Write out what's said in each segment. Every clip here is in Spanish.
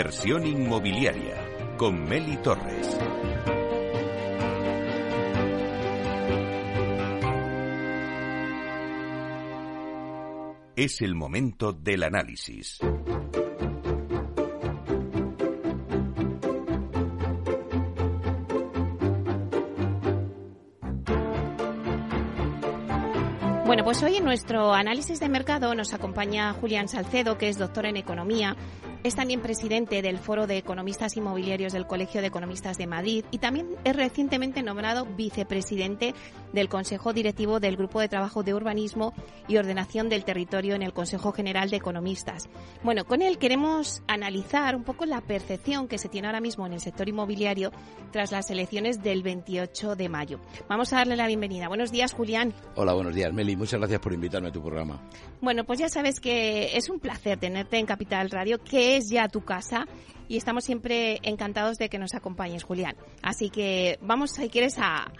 Inversión inmobiliaria con Meli Torres. Es el momento del análisis. Bueno, pues hoy en nuestro análisis de mercado nos acompaña Julián Salcedo, que es doctor en economía es también presidente del Foro de Economistas Inmobiliarios del Colegio de Economistas de Madrid y también es recientemente nombrado vicepresidente del Consejo Directivo del Grupo de Trabajo de Urbanismo y Ordenación del Territorio en el Consejo General de Economistas. Bueno, con él queremos analizar un poco la percepción que se tiene ahora mismo en el sector inmobiliario tras las elecciones del 28 de mayo. Vamos a darle la bienvenida. Buenos días, Julián. Hola, buenos días, Meli. Muchas gracias por invitarme a tu programa. Bueno, pues ya sabes que es un placer tenerte en Capital Radio, que es ya tu casa y estamos siempre encantados de que nos acompañes, Julián. Así que vamos, si quieres, a,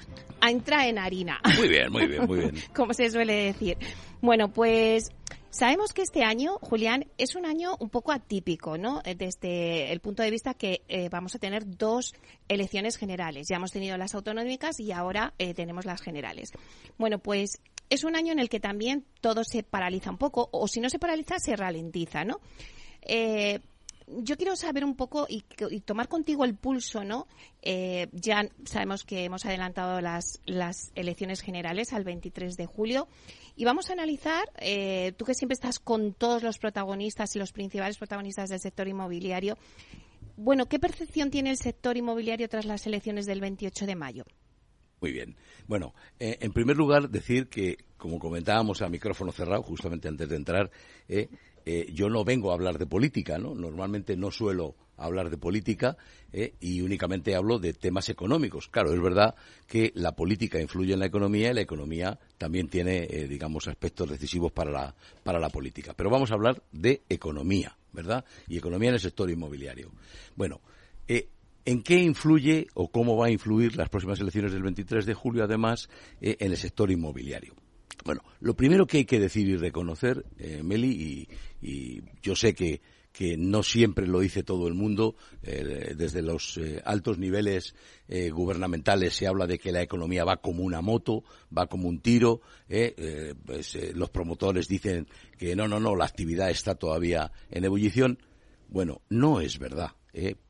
a entrar en harina. Muy bien, muy bien, muy bien. Como se suele decir. Bueno, pues Sabemos que este año, Julián, es un año un poco atípico, ¿no? Desde el punto de vista que eh, vamos a tener dos elecciones generales. Ya hemos tenido las autonómicas y ahora eh, tenemos las generales. Bueno, pues es un año en el que también todo se paraliza un poco, o si no se paraliza, se ralentiza, ¿no? Eh, yo quiero saber un poco y, tomar contigo el pulso, ¿no? Eh, ya sabemos que hemos adelantado las, las elecciones generales al 23 de julio y vamos a analizar, eh, tú que siempre estás con todos los protagonistas y los principales protagonistas del sector inmobiliario, bueno, ¿qué percepción tiene el sector inmobiliario tras las elecciones del 28 de mayo? Muy bien. Bueno, eh, en primer lugar, decir que, como comentábamos a micrófono cerrado, justamente antes de entrar, eh, eh, yo no vengo a hablar de política, ¿no? Normalmente no suelo hablar de política eh, y únicamente hablo de temas económicos. Claro, es verdad que la política influye en la economía y la economía también tiene, eh, digamos, aspectos decisivos para la, para la política. Pero vamos a hablar de economía, ¿verdad? Y economía en el sector inmobiliario. Bueno, ¿En qué influye o cómo va a influir las próximas elecciones del 23 de julio, además, en el sector inmobiliario? Bueno, lo primero que hay que decir y reconocer, eh, Meli, y, yo sé que, no siempre lo dice todo el mundo, eh, desde los eh, altos niveles gubernamentales se habla de que la economía va como una moto, va como un tiro, pues, los promotores dicen que no, no, no, la actividad está todavía en ebullición. Bueno, no es verdad.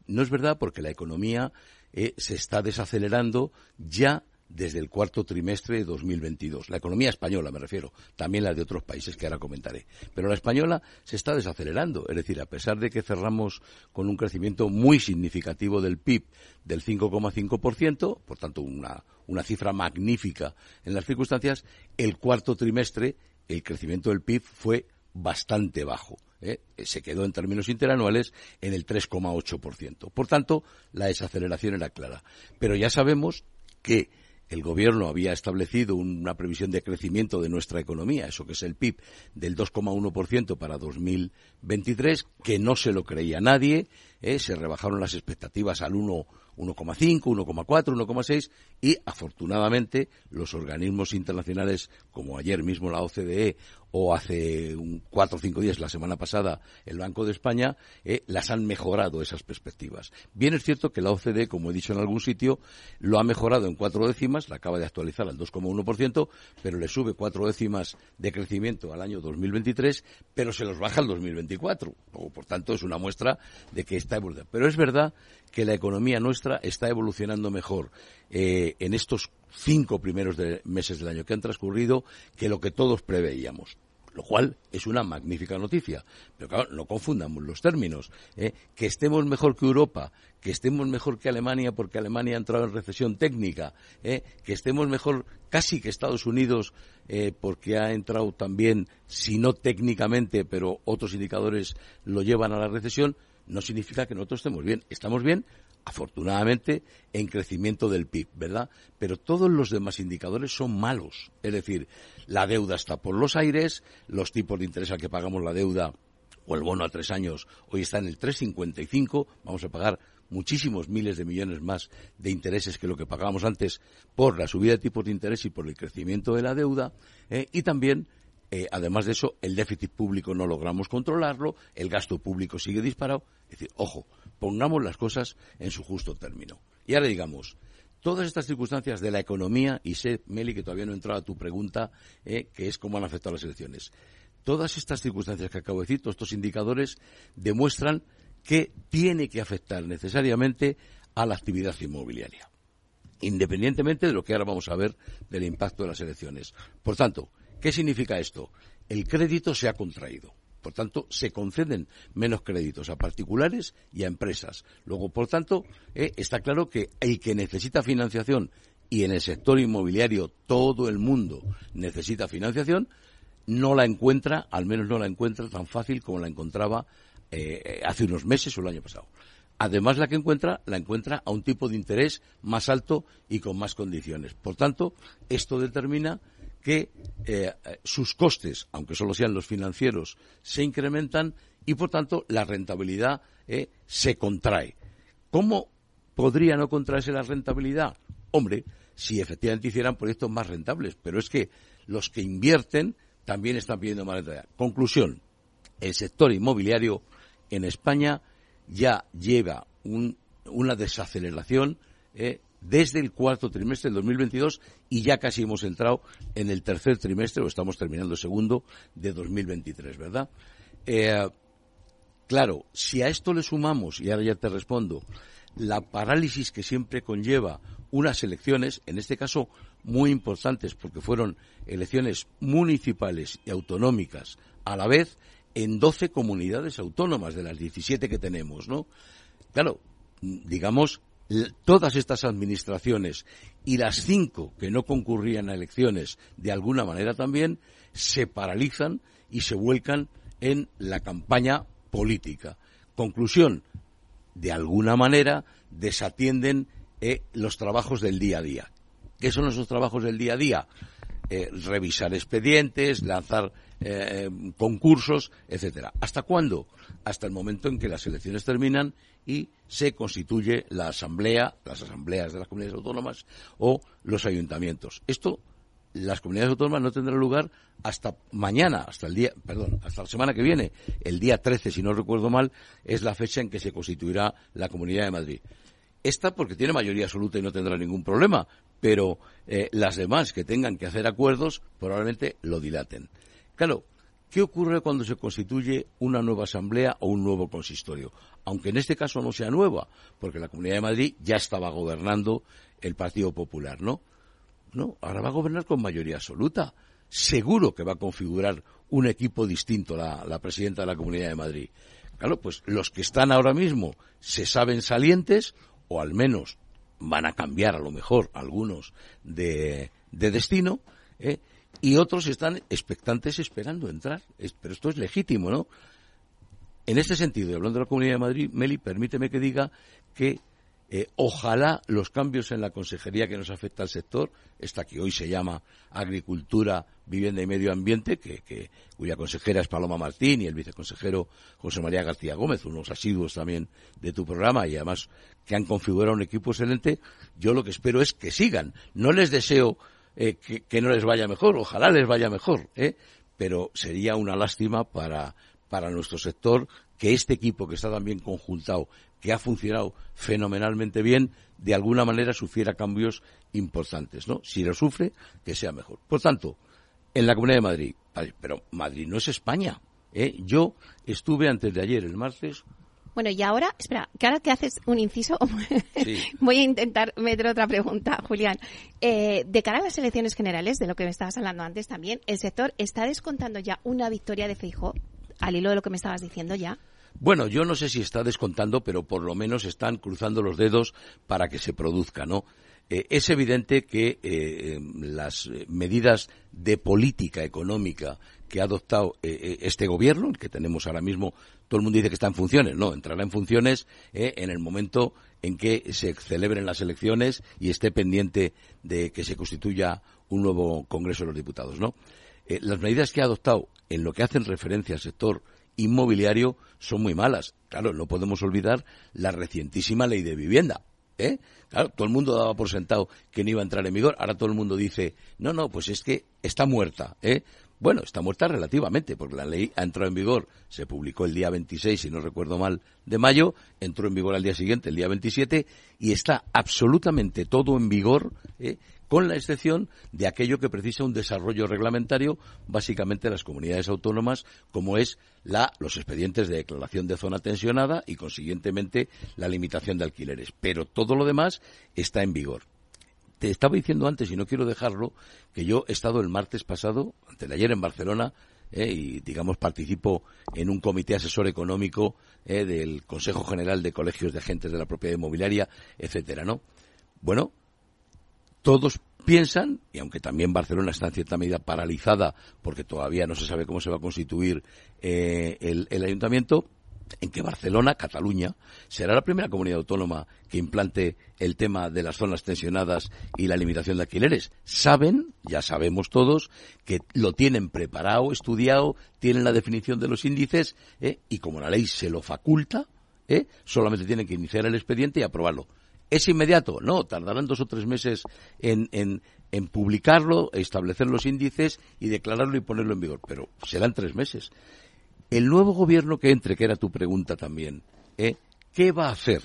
No es verdad porque la economía se está desacelerando ya desde el cuarto trimestre de 2022. La economía española, me refiero, también la de otros países que ahora comentaré. Pero la española se está desacelerando, es decir, a pesar de que cerramos con un crecimiento muy significativo del PIB del 5,5%, por tanto una, una cifra magnífica en las circunstancias, el cuarto trimestre el crecimiento del PIB fue bastante bajo. ¿eh? Se quedó en términos interanuales en el 3,8%. Por tanto, la desaceleración era clara. Pero ya sabemos que el gobierno había establecido una previsión de crecimiento de nuestra economía, eso que es el PIB, del 2,1% para 2023, que no se lo creía nadie, ¿eh? se rebajaron las expectativas al 1, 1,5, 1,4, 1,6 y afortunadamente los organismos internacionales como ayer mismo la OCDE o hace un, cuatro o cinco días, la semana pasada, el Banco de España, eh, las han mejorado esas perspectivas. Bien es cierto que la OCDE, como he dicho en algún sitio, lo ha mejorado en cuatro décimas, la acaba de actualizar al 2,1%, pero le sube cuatro décimas de crecimiento al año 2023, pero se los baja al 2024. O, por tanto, es una muestra de que está evolucionando. Pero es verdad que la economía nuestra está evolucionando mejor eh, en estos cinco primeros meses del año que han transcurrido que lo que todos preveíamos lo cual es una magnífica noticia. Pero claro, no confundamos los términos. ¿eh? Que estemos mejor que Europa, que estemos mejor que Alemania porque Alemania ha entrado en recesión técnica, ¿eh? que estemos mejor casi que Estados Unidos eh, porque ha entrado también, si no técnicamente, pero otros indicadores lo llevan a la recesión, no significa que nosotros estemos bien. Estamos bien afortunadamente, en crecimiento del PIB, ¿verdad? Pero todos los demás indicadores son malos. Es decir, la deuda está por los aires, los tipos de interés al que pagamos la deuda o el bono a tres años hoy está en el 3,55, vamos a pagar muchísimos miles de millones más de intereses que lo que pagábamos antes por la subida de tipos de interés y por el crecimiento de la deuda, ¿eh? y también eh, además de eso, el déficit público no logramos controlarlo, el gasto público sigue disparado. Es decir, ojo, pongamos las cosas en su justo término. Y ahora digamos, todas estas circunstancias de la economía, y sé, Meli, que todavía no he entrado a tu pregunta, eh, que es cómo han afectado las elecciones. Todas estas circunstancias que acabo de decir, todos estos indicadores, demuestran que tiene que afectar necesariamente a la actividad inmobiliaria, independientemente de lo que ahora vamos a ver del impacto de las elecciones. Por tanto, ¿Qué significa esto? El crédito se ha contraído. Por tanto, se conceden menos créditos a particulares y a empresas. Luego, por tanto, eh, está claro que el que necesita financiación y en el sector inmobiliario todo el mundo necesita financiación, no la encuentra, al menos no la encuentra tan fácil como la encontraba eh, hace unos meses o el año pasado. Además, la que encuentra, la encuentra a un tipo de interés más alto y con más condiciones. Por tanto, esto determina que eh, sus costes, aunque solo sean los financieros, se incrementan y, por tanto, la rentabilidad eh, se contrae. ¿Cómo podría no contraerse la rentabilidad? Hombre, si efectivamente hicieran proyectos más rentables, pero es que los que invierten también están pidiendo más rentabilidad. Conclusión, el sector inmobiliario en España ya lleva una desaceleración eh, desde el cuarto trimestre del 2022 y ya casi hemos entrado en el tercer trimestre, o estamos terminando el segundo, de 2023, ¿verdad? Eh, claro, si a esto le sumamos, y ahora ya te respondo, la parálisis que siempre conlleva unas elecciones, en este caso muy importantes porque fueron elecciones municipales y autonómicas a la vez en 12 comunidades autónomas de las 17 que tenemos, ¿no? Claro, digamos todas estas administraciones y las cinco que no concurrían a elecciones de alguna manera también se paralizan y se vuelcan en la campaña política. Conclusión, de alguna manera desatienden eh, los trabajos del día a día. ¿Qué son esos trabajos del día a día? Eh, revisar expedientes, lanzar eh, concursos, etcétera. ¿Hasta cuándo? Hasta el momento en que las elecciones terminan y se constituye la asamblea, las asambleas de las comunidades autónomas o los ayuntamientos. Esto las comunidades autónomas no tendrán lugar hasta mañana, hasta el día, perdón, hasta la semana que viene, el día 13, si no recuerdo mal, es la fecha en que se constituirá la Comunidad de Madrid. Esta porque tiene mayoría absoluta y no tendrá ningún problema, pero eh, las demás que tengan que hacer acuerdos probablemente lo dilaten. Claro, ¿qué ocurre cuando se constituye una nueva asamblea o un nuevo consistorio? Aunque en este caso no sea nueva, porque la Comunidad de Madrid ya estaba gobernando el Partido Popular, ¿no? No, ahora va a gobernar con mayoría absoluta. Seguro que va a configurar un equipo distinto la, la presidenta de la Comunidad de Madrid. Claro, pues los que están ahora mismo se saben salientes, o al menos van a cambiar a lo mejor algunos de, destino, ¿eh? Y otros están expectantes esperando entrar. pero esto es legítimo, ¿no? En este sentido, y hablando de la Comunidad de Madrid, Meli, permíteme que diga que eh, ojalá los cambios en la consejería que nos afecta al sector, esta que hoy se llama Agricultura, Vivienda y Medio Ambiente, que, cuya consejera es Paloma Martín y el viceconsejero José María García Gómez, unos asiduos también de tu programa y además que han configurado un equipo excelente, yo lo que espero es que sigan. No les deseo eh, que, no les vaya mejor, ojalá les vaya mejor, ¿eh? pero sería una lástima para, para nuestro sector que este equipo que está tan bien conjuntado, que ha funcionado fenomenalmente bien, de alguna manera sufriera cambios importantes, ¿no? Si lo sufre, que sea mejor. Por tanto, en la Comunidad de Madrid, pero Madrid no es España. ¿eh? Yo estuve antes de ayer, el martes, bueno, y ahora, espera, que ahora que haces un inciso, voy a intentar meter otra pregunta, Julián. Eh, de cara a las elecciones generales, de lo que me estabas hablando antes también, ¿el sector está descontando ya una victoria de Feijóo, al hilo de lo que me estabas diciendo ya? Bueno, yo no sé si está descontando, pero por lo menos están cruzando los dedos para que se produzca, ¿no? Eh, es evidente que eh, las medidas de política económica que ha adoptado este gobierno, que tenemos ahora mismo, todo el mundo dice que está en funciones, no, entrará en funciones en el momento en que se celebren las elecciones y esté pendiente de que se constituya un nuevo Congreso de los Diputados, ¿no? las medidas que ha adoptado en lo que hacen referencia al sector inmobiliario son muy malas. Claro, no podemos olvidar la recientísima ley de vivienda. ¿Eh? Claro, todo el mundo daba por sentado que no iba a entrar en vigor. Ahora todo el mundo dice, no, no, pues es que está muerta. ¿eh? Bueno, está muerta relativamente, porque la ley ha entrado en vigor, se publicó el día 26, si no recuerdo mal, de mayo, entró en vigor al día siguiente, el día 27, y está absolutamente todo en vigor, ¿eh? Con la excepción de aquello que precisa un desarrollo reglamentario, básicamente las comunidades autónomas, como es la, los expedientes de declaración de zona tensionada y, consiguientemente, la limitación de alquileres. Pero todo lo demás está en vigor. Te estaba diciendo antes, y no quiero dejarlo, que yo he estado el martes pasado, antes ayer en Barcelona, eh, y digamos participo en un comité asesor económico eh, del Consejo General de Colegios de Agentes de la Propiedad Inmobiliaria, etcétera, ¿no? Bueno, todos piensan, y aunque también Barcelona está en cierta medida paralizada porque todavía no se sabe cómo se va a constituir eh, el, ayuntamiento, en que Barcelona, Cataluña, será la primera comunidad autónoma que implante el tema de las zonas tensionadas y la limitación de alquileres. Saben, ya sabemos todos, que lo tienen preparado, estudiado, tienen la definición de los índices eh, y como la ley se lo faculta, eh, solamente tienen que iniciar el expediente y aprobarlo. ¿Es inmediato? No, tardarán dos o tres meses en, en, publicarlo, establecer los índices y declararlo y ponerlo en vigor, pero serán tres meses. El nuevo gobierno que entre, que era tu pregunta también, ¿eh? ¿qué va a hacer?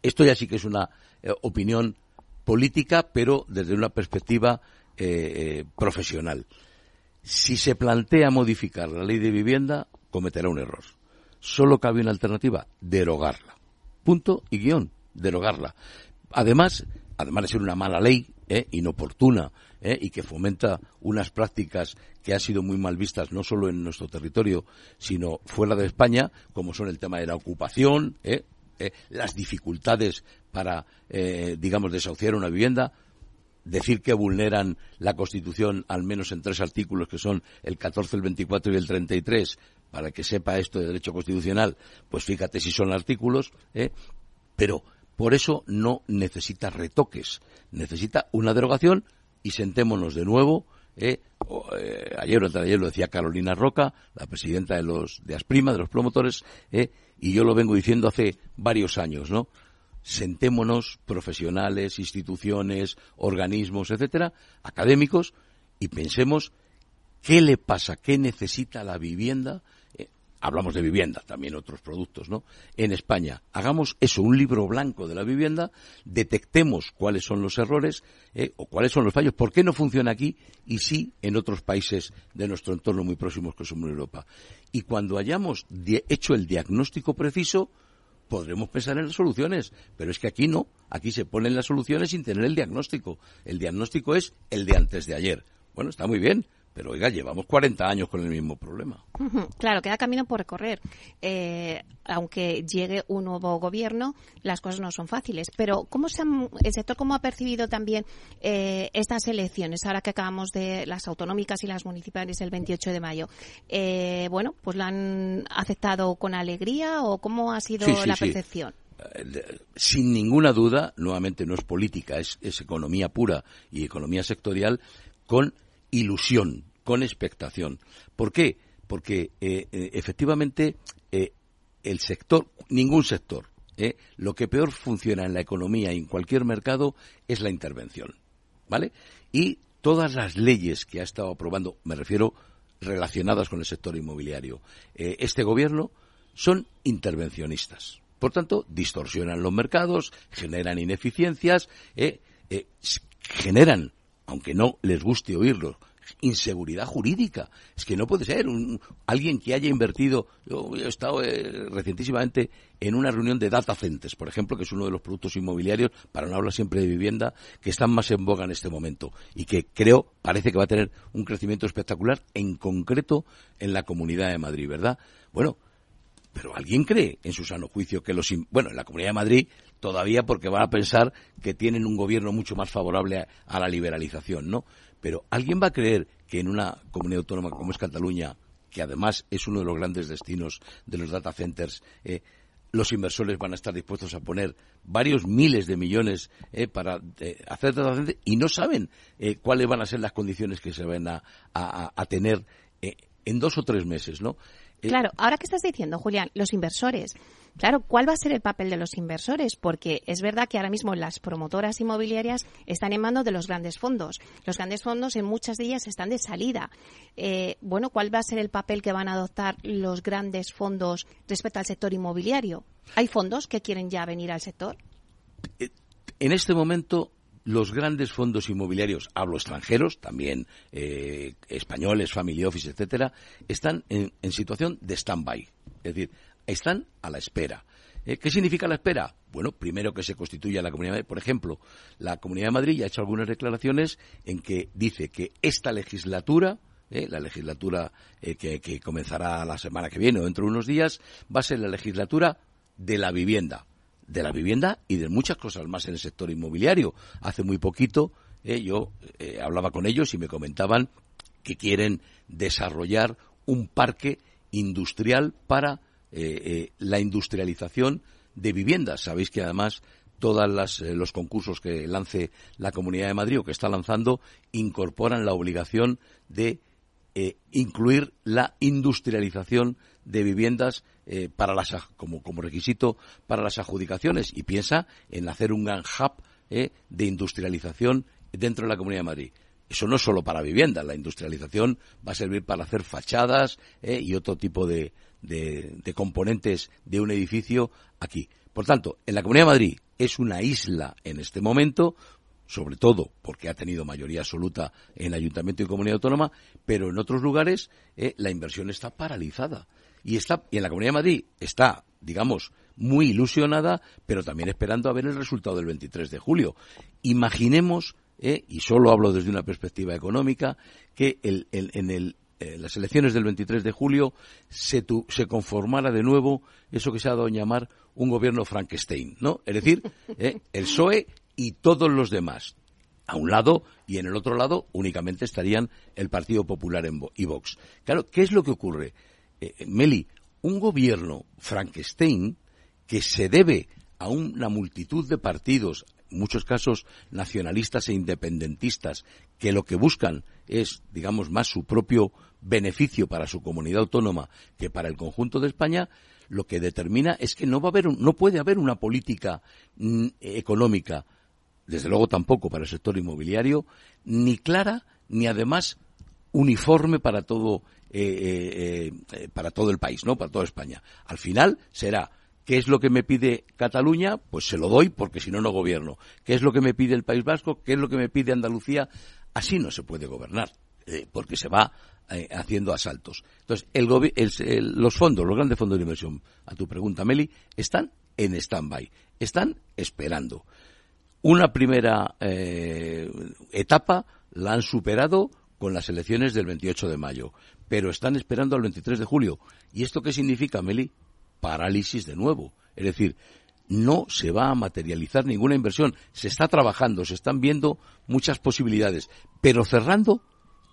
Esto ya sí que es una eh, opinión política, pero desde una perspectiva eh, profesional. Si se plantea modificar la ley de vivienda, cometerá un error. Solo cabe una alternativa, derogarla. Punto y guion derogarla. Además, además de ser una mala ley, ¿eh? inoportuna, ¿eh? y que fomenta unas prácticas que han sido muy mal vistas no solo en nuestro territorio, sino fuera de España, como son el tema de la ocupación, ¿eh? las dificultades para, digamos, desahuciar una vivienda, decir que vulneran la Constitución al menos en tres artículos, que son el 14, el 24 y el 33, para que sepa esto de derecho constitucional, pues fíjate si son artículos, pero por eso no necesita retoques, necesita una derogación y sentémonos de nuevo. ¿eh? eh ayer o ayer lo decía Carolina Roca, la presidenta de los de Asprima, de los promotores, ¿eh? y yo lo vengo diciendo hace varios años, ¿no? Sentémonos profesionales, instituciones, organismos, etcétera, académicos, y pensemos qué le pasa, qué necesita la vivienda hablamos de vivienda, también otros productos, ¿no? En España, hagamos eso, un libro blanco de la vivienda, detectemos cuáles son los errores ¿eh? o cuáles son los fallos, por qué no funciona aquí y sí en otros países de nuestro entorno muy próximos que somos Europa. Y cuando hayamos hecho el diagnóstico preciso, podremos pensar en las soluciones, pero es que aquí no, aquí se ponen las soluciones sin tener el diagnóstico. El diagnóstico es el de antes de ayer. Bueno, está muy bien, pero oiga, llevamos 40 años con el mismo problema. Claro, queda camino por recorrer. Eh, aunque llegue un nuevo gobierno, las cosas no son fáciles. Pero ¿cómo se el sector cómo ha percibido también eh, estas elecciones, ahora que acabamos de las autonómicas y las municipales el 28 de mayo? Eh, bueno, pues la han aceptado con alegría o cómo ha sido la percepción? sin ninguna duda, nuevamente no es política, es, es, economía pura y economía sectorial, con ilusión, con expectación. ¿Por qué? Porque eh, eh, efectivamente eh, el sector, ningún sector, lo que peor funciona en la economía y en cualquier mercado es la intervención. ¿Vale? Y todas las leyes que ha estado aprobando, me refiero relacionadas con el sector inmobiliario, este gobierno, son intervencionistas. Por tanto, distorsionan los mercados, generan ineficiencias, generan, aunque no les guste oírlo, inseguridad jurídica. Es que no puede ser un, alguien que haya invertido. Yo he estado eh, recientísimamente en una reunión de data centers, por ejemplo, que es uno de los productos inmobiliarios, para no hablar siempre de vivienda, que están más en boga en este momento y que creo, parece que va a tener un crecimiento espectacular, en concreto en la Comunidad de Madrid, ¿verdad? Bueno, pero ¿alguien cree en su sano juicio que los... Bueno, en la Comunidad de Madrid todavía porque van a pensar que tienen un gobierno mucho más favorable a, la liberalización, ¿no? Pero ¿alguien va a creer que en una comunidad autónoma como es Cataluña, que además es uno de los grandes destinos de los data centers, eh, los inversores van a estar dispuestos a poner varios miles de millones eh, para eh, hacer centers y no saben cuáles van a ser las condiciones que se van a, a tener en dos o tres meses, ¿no? Claro, ahora que estás diciendo, Julián, los inversores. Claro, ¿cuál va a ser el papel de los inversores? Porque es verdad que ahora mismo las promotoras inmobiliarias están en manos de los grandes fondos. Los grandes fondos en muchas de ellas están de salida. Eh, bueno, ¿cuál va a ser el papel que van a adoptar los grandes fondos respecto al sector inmobiliario? ¿Hay fondos que quieren ya venir al sector? En este momento los grandes fondos inmobiliarios, hablo extranjeros, también eh, españoles, family office, etcétera, están en, situación de stand-by. Es decir, están a la espera. Eh, ¿Qué significa la espera? Bueno, primero que se constituya la Comunidad de Madrid. Por ejemplo, la Comunidad de Madrid ya ha hecho algunas declaraciones en que dice que esta legislatura, eh, la legislatura que, que comenzará la semana que viene o dentro de unos días, va a ser la legislatura de la vivienda de la vivienda y de muchas cosas más en el sector inmobiliario. Hace muy poquito eh, yo eh, hablaba con ellos y me comentaban que quieren desarrollar un parque industrial para eh, la industrialización de viviendas. Sabéis que además todos los concursos que lance la Comunidad de Madrid o que está lanzando incorporan la obligación de incluir la industrialización de viviendas eh, para las, como, como requisito para las adjudicaciones y piensa en hacer un gran hub eh, de industrialización dentro de la Comunidad de Madrid. Eso no es solo para viviendas, la industrialización va a servir para hacer fachadas eh, y otro tipo de, de, componentes de un edificio aquí. Por tanto, en la Comunidad de Madrid es una isla en este momento, sobre todo porque ha tenido mayoría absoluta en Ayuntamiento y Comunidad Autónoma, pero en otros lugares la inversión está paralizada y está y en la Comunidad de Madrid está, digamos, muy ilusionada, pero también esperando a ver el resultado del 23 de julio. Imaginemos, eh, y solo hablo desde una perspectiva económica, que el, en el, eh, las elecciones del 23 de julio se, se conformara de nuevo eso que se ha dado a llamar un gobierno Frankenstein, ¿no? Es decir, eh, el PSOE y todos los demás a un lado y en el otro lado únicamente estarían el Partido Popular en y Vox. Claro, ¿qué es lo que ocurre? Eh, Meli, un gobierno Frankenstein que se debe a una multitud de partidos, en muchos casos nacionalistas e independentistas, que lo que buscan es, digamos, más su propio beneficio para su comunidad autónoma que para el conjunto de España, lo que determina es que no va a haber, no puede haber una política mm, económica, desde luego tampoco para el sector inmobiliario, ni clara ni además uniforme para todo eh, eh, eh, para todo el país, ¿no? Para toda España. Al final será ¿Qué es lo que me pide Cataluña? Pues se lo doy porque si no, no gobierno. ¿Qué es lo que me pide el País Vasco? ¿Qué es lo que me pide Andalucía? Así no se puede gobernar, porque se va haciendo asaltos. Entonces, los fondos, los grandes fondos de inversión, a tu pregunta, Meli, están en stand-by, están esperando. Una primera etapa la han superado con las elecciones del 28 de mayo, pero están esperando al 23 de julio. ¿Y esto qué significa, Meli? Parálisis de nuevo. Es decir, no se va a materializar ninguna inversión. Se está trabajando, se están viendo muchas posibilidades, pero cerrando,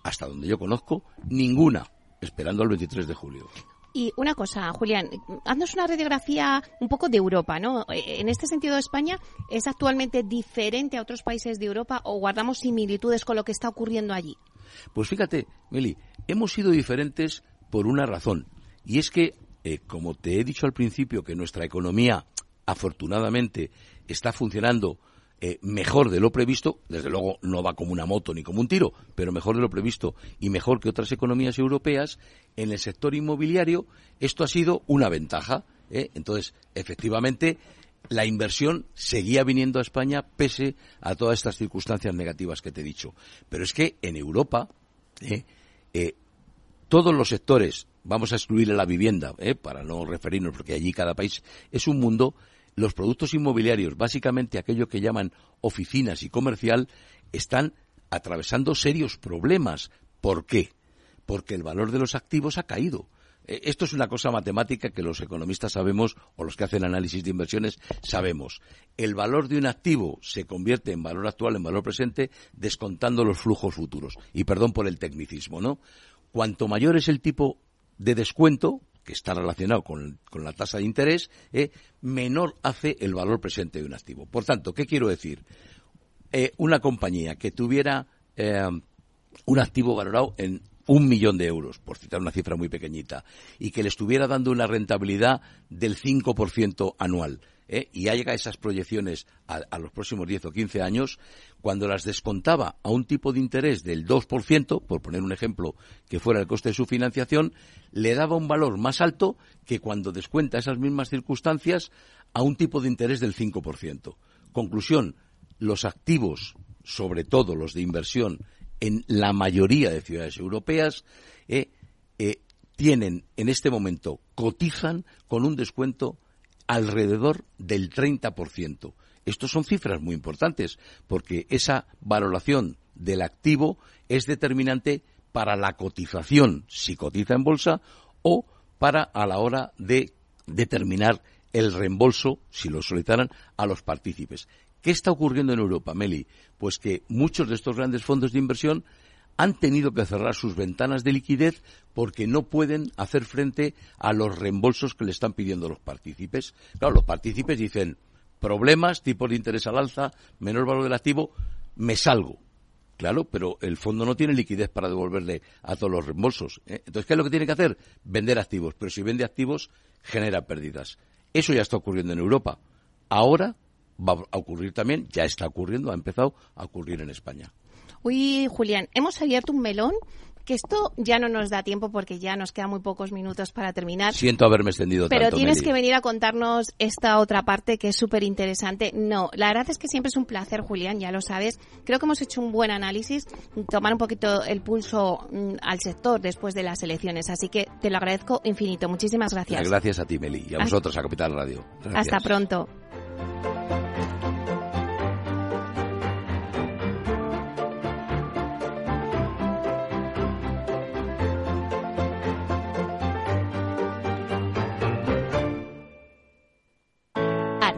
hasta donde yo conozco, ninguna, esperando al 23 de julio. Y una cosa, Julián, haznos una radiografía un poco de Europa, ¿no? En este sentido, España es actualmente diferente a otros países de Europa o guardamos similitudes con lo que está ocurriendo allí. Pues fíjate, Meli, hemos sido diferentes por una razón. Y es que, eh, como te he dicho al principio, que nuestra economía, afortunadamente, está funcionando eh, mejor de lo previsto, desde luego no va como una moto ni como un tiro, pero mejor de lo previsto y mejor que otras economías europeas, en el sector inmobiliario esto ha sido una ventaja. ¿eh? Entonces, efectivamente, la inversión seguía viniendo a España pese a todas estas circunstancias negativas que te he dicho. Pero es que en Europa, ¿eh? todos los sectores, vamos a excluir la vivienda, para no referirnos, porque allí cada país es un mundo, los productos inmobiliarios, básicamente aquello que llaman oficinas y comercial, están atravesando serios problemas. ¿Por qué? Porque el valor de los activos ha caído. Eh, esto es una cosa matemática que los economistas sabemos, o los que hacen análisis de inversiones sabemos. El valor de un activo se convierte en valor actual, en valor presente, descontando los flujos futuros. Y perdón por el tecnicismo, ¿no? Cuanto mayor es el tipo de descuento, que está relacionado con, la tasa de interés, eh, menor hace el valor presente de un activo. Por tanto, ¿qué quiero decir? Eh, una compañía que tuviera eh, un activo valorado en un millón de euros, por citar una cifra muy pequeñita, y que le estuviera dando una rentabilidad del 5% anual, ¿eh? y llega a esas proyecciones a, los próximos 10 o 15 años, cuando las descontaba a un tipo de interés del 2%, por poner un ejemplo que fuera el coste de su financiación, le daba un valor más alto que cuando descuenta esas mismas circunstancias a un tipo de interés del 5%. Conclusión, los activos, sobre todo los de inversión, en la mayoría de ciudades europeas, ¿eh? Eh, tienen en este momento, cotizan con un descuento alrededor del 30%. Estos son cifras muy importantes porque esa valoración del activo es determinante para la cotización, si cotiza en bolsa, o para a la hora de determinar el reembolso, si lo solicitaran, a los partícipes. ¿Qué está ocurriendo en Europa, Meli? Pues que muchos de estos grandes fondos de inversión han tenido que cerrar sus ventanas de liquidez porque no pueden hacer frente a los reembolsos que le están pidiendo los partícipes. Claro, los partícipes dicen problemas, tipos de interés al alza, menor valor del activo, me salgo. Claro, pero el fondo no tiene liquidez para devolverle a todos los reembolsos. ¿eh? Entonces, ¿qué es lo que tiene que hacer? Vender activos. Pero si vende activos, genera pérdidas. Eso ya está ocurriendo en Europa. Ahora va a ocurrir también, ya está ocurriendo, ha empezado a ocurrir en España. Uy, Julián, hemos abierto un melón que esto ya no nos da tiempo porque ya nos quedan muy pocos minutos para terminar. Siento haberme extendido Pero tienes que venir a contarnos esta otra parte que es súper interesante. No, la verdad es que siempre es un placer, Julián, ya lo sabes. Creo que hemos hecho un buen análisis, tomar un poquito el pulso mm, al sector después de las elecciones. Así que te lo agradezco infinito. Muchísimas gracias. Gracias a ti, Meli, y a vosotros, a Capital Radio. Hasta pronto.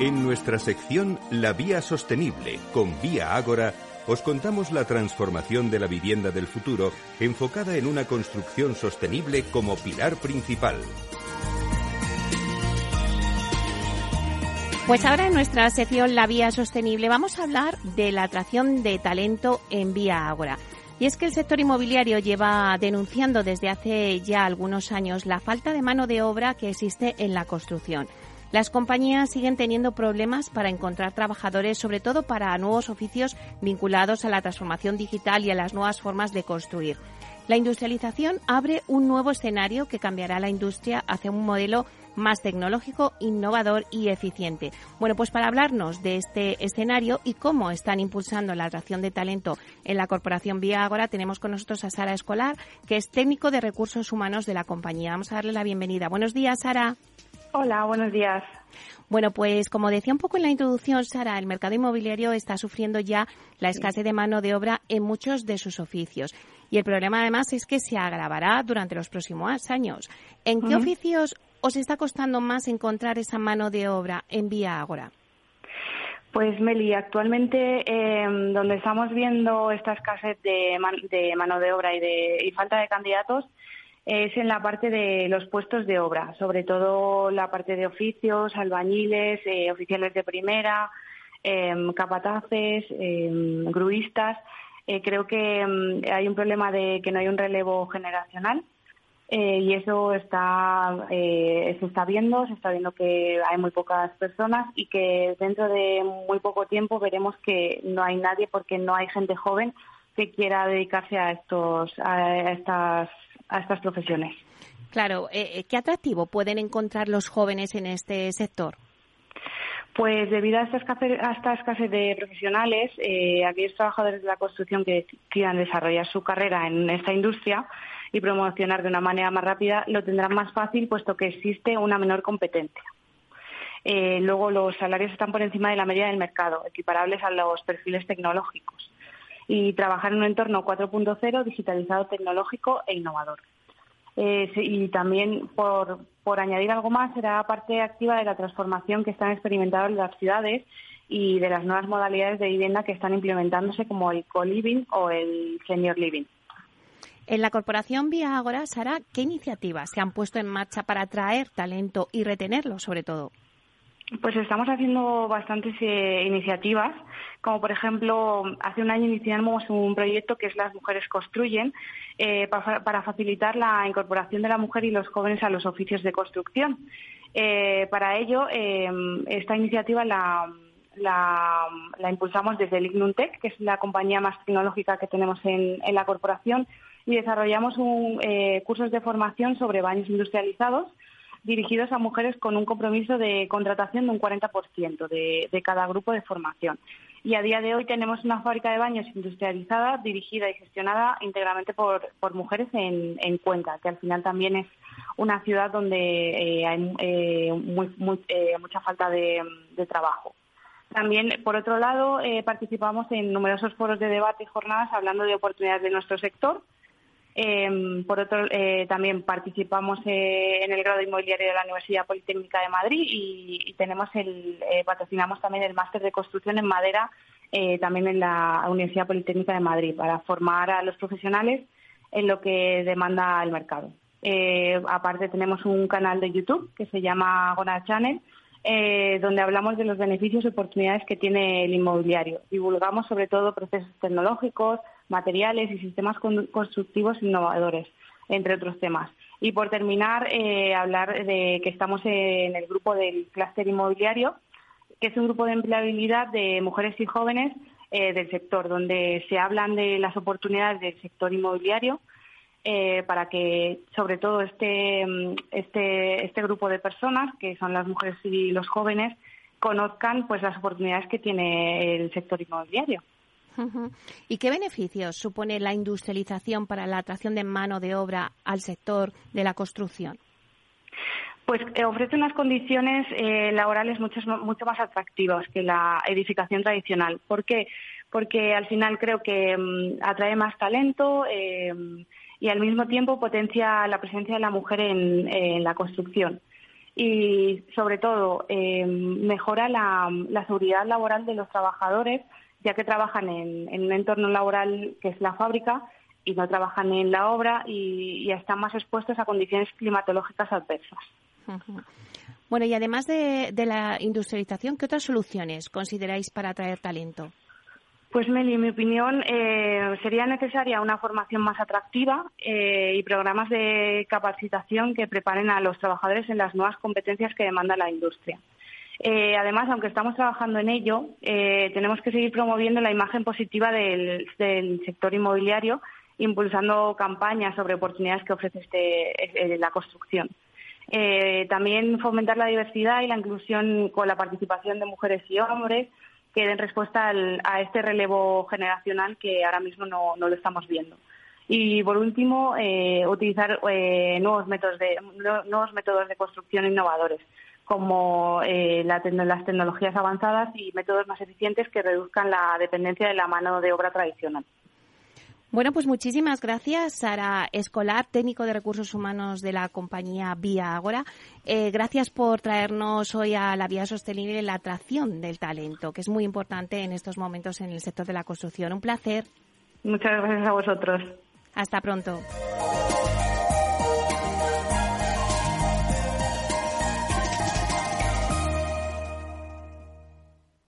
En nuestra sección La Vía Sostenible con Vía Ágora, os contamos la transformación de la vivienda del futuro enfocada en una construcción sostenible como pilar principal. Pues ahora en nuestra sección La Vía Sostenible vamos a hablar de la atracción de talento en Vía Ágora. Y es que el sector inmobiliario lleva denunciando desde hace ya algunos años la falta de mano de obra que existe en la construcción. Las compañías siguen teniendo problemas para encontrar trabajadores, sobre todo para nuevos oficios vinculados a la transformación digital y a las nuevas formas de construir. La industrialización abre un nuevo escenario que cambiará la industria hacia un modelo más tecnológico, innovador y eficiente. Bueno, pues para hablarnos de este escenario y cómo están impulsando la atracción de talento en la corporación Vía Agora, tenemos con nosotros a Sara Escolar, que es técnico de recursos humanos de la compañía. Vamos a darle la bienvenida. Buenos días, Sara. Hola, buenos días. Bueno, pues como decía un poco en la introducción, Sara, el mercado inmobiliario está sufriendo ya la escasez de mano de obra en muchos de sus oficios. Y el problema además es que se agravará durante los próximos años. ¿En qué oficios os está costando más encontrar esa mano de obra en Vía Agora? Pues Meli, actualmente em, donde estamos viendo esta escasez de, mano de obra y, de, falta de candidatos es en la parte de los puestos de obra, sobre todo la parte de oficios, albañiles, eh, oficiales de primera, em, capataces, em, gruistas. Eh, creo que hay un problema de que no hay un relevo generacional eh, y eso está, eh, se está viendo, se está viendo que hay muy pocas personas y que dentro de muy poco tiempo veremos que no hay nadie porque no hay gente joven que quiera dedicarse a estos, a estas, a estas profesiones. Claro, eh, ¿qué atractivo pueden encontrar los jóvenes en este sector? Pues debido a esta escasez, a esta escasez de profesionales, eh, aquellos trabajadores de la construcción que quieran desarrollar su carrera en esta industria, y promocionar de una manera más rápida, lo tendrán más fácil puesto que existe una menor competencia. Eh, luego, los salarios están por encima de la media del mercado, equiparables a los perfiles tecnológicos. Y trabajar en un entorno 4.0 digitalizado, tecnológico e innovador. Eh, y también, por, por añadir algo más, será parte activa de la transformación que están experimentando las ciudades y de las nuevas modalidades de vivienda que están implementándose como el co-living o el senior living. En la corporación Vía Agora, Sara, ¿qué iniciativas se han puesto en marcha para atraer talento y retenerlo, sobre todo? Pues estamos haciendo bastantes eh, iniciativas, como por ejemplo, hace un año iniciamos un proyecto que es Las Mujeres Construyen, eh, para, facilitar la incorporación de la mujer y los jóvenes a los oficios de construcción. Eh, para ello, esta iniciativa la, impulsamos desde el Ignuntec, que es la compañía más tecnológica que tenemos en la corporación, y desarrollamos un, cursos de formación sobre baños industrializados dirigidos a mujeres con un compromiso de contratación de un 40% de, de cada grupo de formación. Y a día de hoy tenemos una fábrica de baños industrializada dirigida y gestionada íntegramente por, mujeres en, en, Cuenca, que al final también es una ciudad donde eh, hay eh, mucha falta de, trabajo. También, por otro lado, participamos en numerosos foros de debate y jornadas hablando de oportunidades de nuestro sector Em, por otro, eh, también participamos eh, en el grado inmobiliario de la Universidad Politécnica de Madrid y, tenemos el, eh, patrocinamos también el máster de construcción en madera eh, también en la Universidad Politécnica de Madrid, para formar a los profesionales en lo que demanda el mercado. Eh, aparte tenemos un canal de YouTube que se llama Gona Channel, donde hablamos de los beneficios y oportunidades que tiene el inmobiliario. Divulgamos sobre todo procesos tecnológicos, materiales y sistemas constructivos innovadores, entre otros temas. Y por terminar, eh, hablar de que estamos en el grupo del clúster inmobiliario, que es un grupo de empleabilidad de mujeres y jóvenes del sector, donde se hablan de las oportunidades del sector inmobiliario, eh, para que sobre todo este, este, este grupo de personas, que son las mujeres y los jóvenes, conozcan pues las oportunidades que tiene el sector inmobiliario. ¿Y qué beneficios supone la industrialización para la atracción de mano de obra al sector de la construcción? Pues eh, ofrece unas condiciones eh, laborales mucho, mucho más atractivas que la edificación tradicional. ¿Por qué? Porque al final creo que mm, atrae más talento, eh, y al mismo tiempo potencia la presencia de la mujer en, la construcción. Y sobre todo eh, mejora la, seguridad laboral de los trabajadores, ya que trabajan en, un entorno laboral que es la fábrica y no trabajan en la obra y, están más expuestos a condiciones climatológicas adversas. Bueno, y además de, de la industrialización, ¿qué otras soluciones consideráis para atraer talento? Pues Meli, en mi opinión, eh, sería necesaria una formación más atractiva eh, y programas de capacitación que preparen a los trabajadores en las nuevas competencias que demanda la industria. Eh, además, aunque estamos trabajando en ello, tenemos que seguir promoviendo la imagen positiva del, sector inmobiliario, impulsando campañas sobre oportunidades que ofrece este, la construcción. también fomentar la diversidad y la inclusión con la participación de mujeres y hombres, que den respuesta a este relevo generacional que ahora mismo no, lo estamos viendo. Y por último, eh, utilizar eh, nuevos, métodos de, nuevos métodos de construcción innovadores, como eh, las tecnologías avanzadas y métodos más eficientes que reduzcan la dependencia de la mano de obra tradicional. Bueno, pues muchísimas gracias, Sara Escolar, técnico de recursos humanos de la compañía Vía Agora. Eh, gracias por traernos hoy a la vía sostenible la atracción del talento, que es muy importante en estos momentos en el sector de la construcción. Un placer. Muchas gracias a vosotros. Hasta pronto.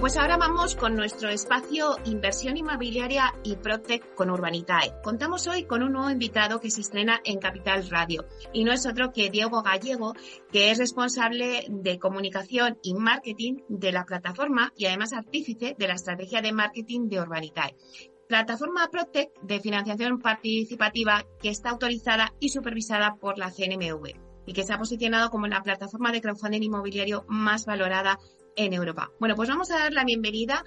Pues ahora vamos con nuestro espacio Inversión Inmobiliaria y Protec con Urbanitae. Contamos hoy con un nuevo invitado que se estrena en Capital Radio y no es otro que Diego Gallego, que es responsable de comunicación y marketing de la plataforma y además artífice de la estrategia de marketing de Urbanitae. Plataforma Protec de financiación participativa que está autorizada y supervisada por la CNMV y que se ha posicionado como la plataforma de crowdfunding inmobiliario más valorada en Europa. Bueno, pues vamos a dar la bienvenida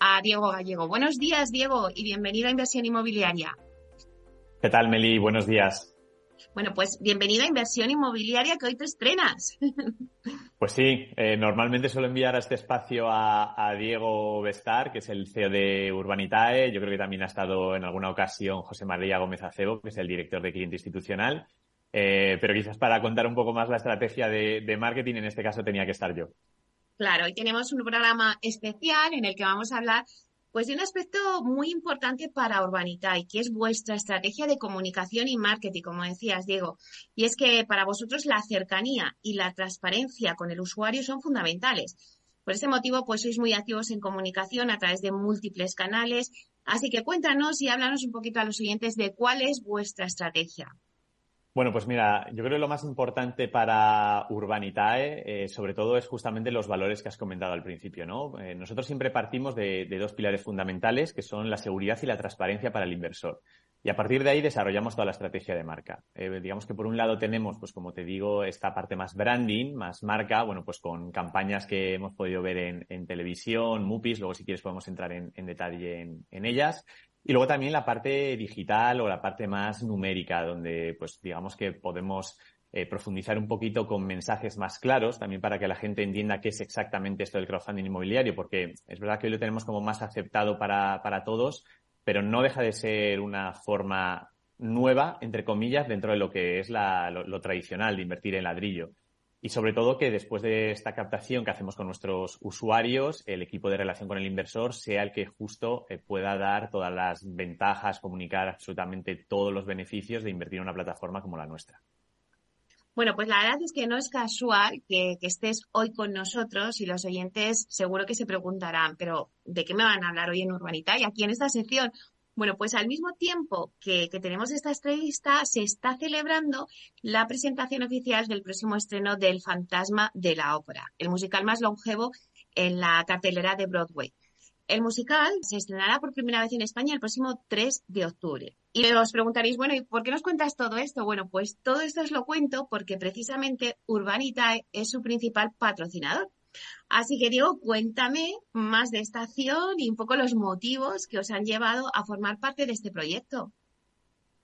a Diego Gallego. Buenos días, Diego, y bienvenido a Inversión Inmobiliaria. ¿Qué tal, Meli? Buenos días. Bueno, pues bienvenido a Inversión Inmobiliaria que hoy te estrenas. Pues sí, eh, normalmente suelo enviar a este espacio a, Diego Bestar, que es el CEO de Urbanitae. Yo creo que también ha estado en alguna ocasión José María Gómez Acebo, que es el director de cliente institucional. Eh, pero quizás para contar un poco más la estrategia de marketing, en este caso tenía que estar yo. Claro, hoy tenemos un programa especial en el que vamos a hablar pues de un aspecto muy importante para Urbanita y que es vuestra estrategia de comunicación y marketing, como decías, Diego. Y es que para vosotros la cercanía y la transparencia con el usuario son fundamentales. Por ese motivo, pues sois muy activos en comunicación a través de múltiples canales. Así que cuéntanos y háblanos un poquito a los siguientes de cuál es vuestra estrategia. Bueno, pues mira, yo creo que lo más importante para Urbanitae, eh, sobre todo, es justamente los valores que has comentado al principio, ¿no? Eh, nosotros siempre partimos de, dos pilares fundamentales, que son la seguridad y la transparencia para el inversor. Y a partir de ahí desarrollamos toda la estrategia de marca. Eh, digamos que por un lado tenemos, pues como te digo, esta parte más branding, más marca, bueno, pues con campañas que hemos podido ver en, televisión, MUPIs, luego si quieres podemos entrar en, detalle en, ellas. Y luego también la parte digital o la parte más numérica, donde pues digamos que podemos eh, profundizar un poquito con mensajes más claros, también para que la gente entienda qué es exactamente esto del crowdfunding inmobiliario, porque es verdad que hoy lo tenemos como más aceptado para, para todos, pero no deja de ser una forma nueva, entre comillas, dentro de lo que es lo, tradicional de invertir en ladrillo. Y sobre todo que después de esta captación que hacemos con nuestros usuarios, el equipo de relación con el inversor sea el que justo eh, pueda dar todas las ventajas, comunicar absolutamente todos los beneficios de invertir en una plataforma como la nuestra. Bueno, pues la verdad es que no es casual que, estés hoy con nosotros y los oyentes seguro que se preguntarán, pero ¿de qué me van a hablar hoy en Urbanita y aquí en esta sección? Bueno, pues al mismo tiempo que, tenemos esta entrevista, se está celebrando la presentación oficial del próximo estreno del Fantasma de la Ópera, el musical más longevo en la cartelera de Broadway. El musical se estrenará por primera vez en España el próximo 3 de octubre. Y os preguntaréis, bueno, ¿y por qué nos cuentas todo esto? Bueno, pues todo esto os lo cuento porque precisamente Urbanitae es su principal patrocinador. Así que Diego, cuéntame más de esta acción y un poco los motivos que os han llevado a formar parte de este proyecto.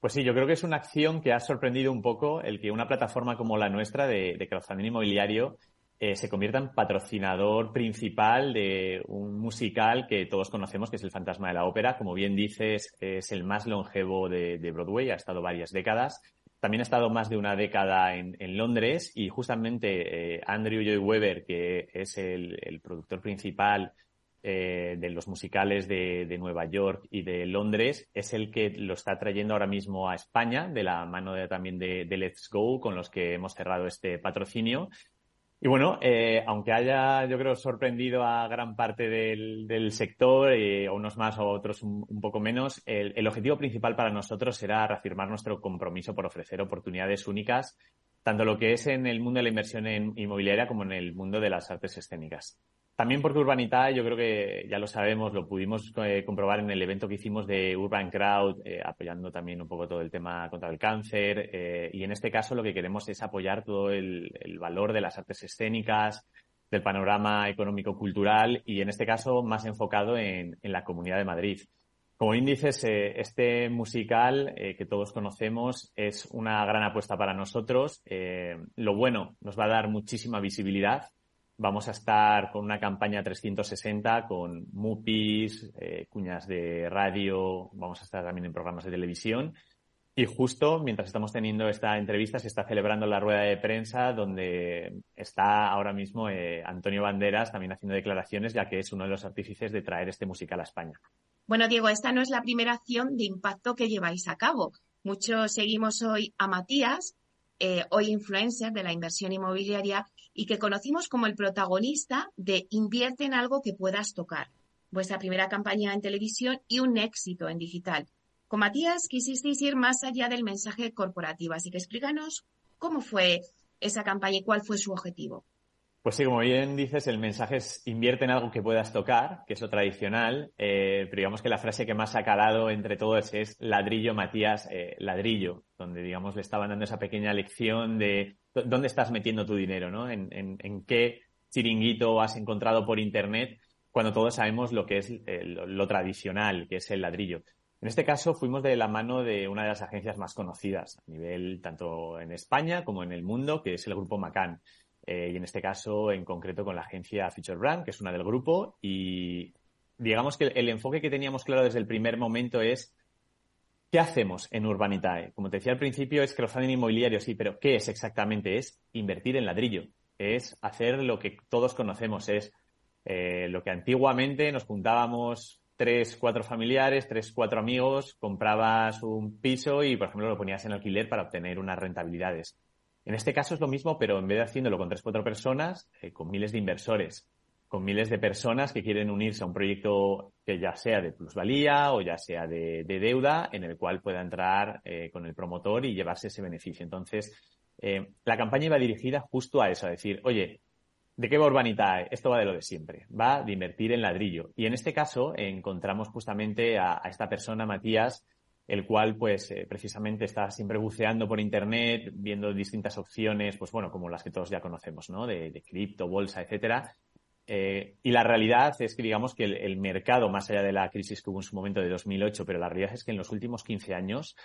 Pues sí, yo creo que es una acción que ha sorprendido un poco el que una plataforma como la nuestra de, de crowdfunding inmobiliario eh, se convierta en patrocinador principal de un musical que todos conocemos, que es El Fantasma de la Ópera. Como bien dices, es el más longevo de, Broadway, ha estado varias décadas. También ha estado más de una década en, Londres y justamente eh, Andrew Joy Weber, que es el, productor principal eh, de los musicales de, Nueva York y de Londres, es el que lo está trayendo ahora mismo a España, de la mano también de, de Let's Go, con los que hemos cerrado este patrocinio. Y bueno, eh, aunque haya, yo creo, sorprendido a gran parte del, sector, eh, unos más o otros un, poco menos, el, objetivo principal para nosotros era reafirmar nuestro compromiso por ofrecer oportunidades únicas, tanto lo que es en el mundo de la inversión inmobiliaria como en el mundo de las artes escénicas. También porque Urbanita, yo creo que ya lo sabemos, lo pudimos eh, comprobar en el evento que hicimos de Urban Crowd, eh, apoyando también un poco todo el tema contra el cáncer. Eh, y en este caso lo que queremos es apoyar todo el, valor de las artes escénicas, del panorama económico-cultural y en este caso más enfocado en, en la Comunidad de Madrid. Como índices, este musical que todos conocemos es una gran apuesta para nosotros. lo bueno, nos va a dar muchísima visibilidad Vamos a estar con una campaña 360 con MUPIs, eh, cuñas de radio, vamos a estar también en programas de televisión. Y justo mientras estamos teniendo esta entrevista se está celebrando la rueda de prensa donde está ahora mismo eh, Antonio Banderas también haciendo declaraciones ya que es uno de los artífices de traer este musical a España. Bueno, Diego, esta no es la primera acción de impacto que lleváis a cabo. Muchos seguimos hoy a Matías, eh, hoy influencer de la inversión inmobiliaria y que conocimos como el protagonista de Invierte en algo que puedas tocar, vuestra primera campaña en televisión y un éxito en digital. Con Matías quisisteis ir más allá del mensaje corporativo, así que explícanos cómo fue esa campaña y cuál fue su objetivo. Pues sí, como bien dices, el mensaje es invierte en algo que puedas tocar, que es lo tradicional, eh, pero digamos que la frase que más ha calado entre todos es ladrillo, Matías, eh, ladrillo, donde digamos le estaban dando esa pequeña lección de dónde estás metiendo tu dinero, ¿no? En, qué chiringuito has encontrado por Internet cuando todos sabemos lo que es eh, lo, tradicional, que es el ladrillo. En este caso fuimos de la mano de una de las agencias más conocidas a nivel tanto en España como en el mundo, que es el grupo Macan. Eh, y en este caso, en concreto, con la agencia Future Brand, que es una del grupo. Y digamos que el, enfoque que teníamos claro desde el primer momento es ¿qué hacemos en Urbanitae? Como te decía al principio, es crowdfunding inmobiliario, sí, pero ¿qué es exactamente? Es invertir en ladrillo. Es hacer lo que todos conocemos, es eh, lo que antiguamente nos juntábamos tres, cuatro familiares, tres, cuatro amigos, comprabas un piso y, por ejemplo, lo ponías en alquiler para obtener unas rentabilidades. En este caso es lo mismo, pero en vez de haciéndolo con tres, cuatro personas, eh, con miles de inversores, con miles de personas que quieren unirse a un proyecto que ya sea de plusvalía o ya sea de, deuda, en el cual pueda entrar eh, con el promotor y llevarse ese beneficio. Entonces, eh, la campaña iba dirigida justo a eso, a decir, oye, ¿de qué va Urbanitae? Esto va de lo de siempre, va de invertir en ladrillo. Y en este caso encontramos justamente a esta persona, Matías, el cual pues eh, precisamente está siempre buceando por internet, viendo distintas opciones, pues bueno, como las que todos ya conocemos, ¿no? De, de cripto, bolsa, etcétera. Eh, y la realidad es que digamos que el, mercado, más allá de la crisis que hubo en su momento de 2008, pero la realidad es que en los últimos 15 años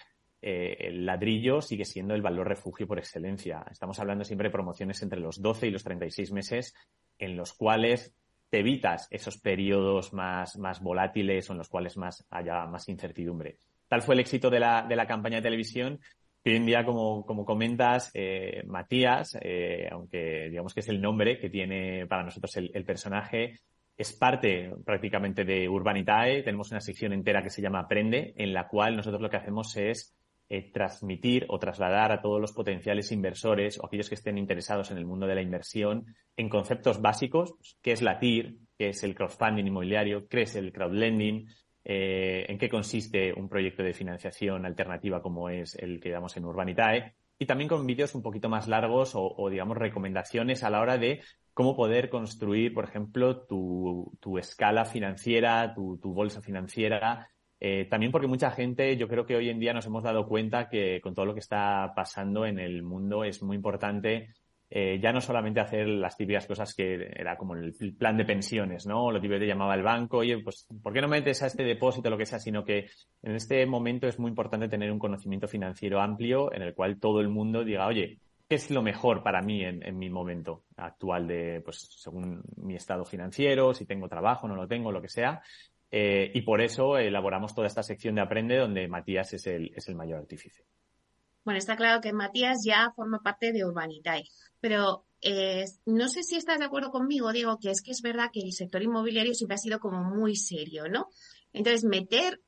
eh, el ladrillo sigue siendo el valor refugio por excelencia. Estamos hablando siempre de promociones entre los 12 y los 36 meses en los cuales te evitas esos periodos más, más volátiles o en los cuales más haya más incertidumbre. Tal fue el éxito de la, de la campaña de televisión hoy en día, como, comentas, eh, Matías, eh, aunque digamos que es el nombre que tiene para nosotros el, el, personaje, es parte prácticamente de Urbanitae. Tenemos una sección entera que se llama Aprende, en la cual nosotros lo que hacemos es eh, transmitir o trasladar a todos los potenciales inversores o aquellos que estén interesados en el mundo de la inversión en conceptos básicos, pues, qué es la TIR, qué es el crowdfunding inmobiliario, qué es el crowdlending, eh, en qué consiste un proyecto de financiación alternativa como es el que damos en Urbanitae y también con vídeos un poquito más largos o, digamos recomendaciones a la hora de cómo poder construir, por ejemplo, tu, escala financiera, tu, bolsa financiera. Eh, también porque mucha gente, yo creo que hoy en día nos hemos dado cuenta que con todo lo que está pasando en el mundo es muy importante eh, ya no solamente hacer las típicas cosas que era como el plan de pensiones, ¿no? Lo típico te llamaba el banco, oye, pues, ¿por qué no metes a este depósito lo que sea? Sino que en este momento es muy importante tener un conocimiento financiero amplio en el cual todo el mundo diga, oye, ¿qué es lo mejor para mí en, mi momento actual de, pues, según mi estado financiero, si tengo trabajo, no lo tengo, lo que sea? Eh, y por eso elaboramos toda esta sección de Aprende donde Matías es el, es el mayor artífice. Bueno, está claro que Matías ya forma parte de Urbanitae, pero eh, no sé si estás de acuerdo conmigo, digo, que es que es verdad que el sector inmobiliario siempre ha sido como muy serio, ¿no? Entonces, meter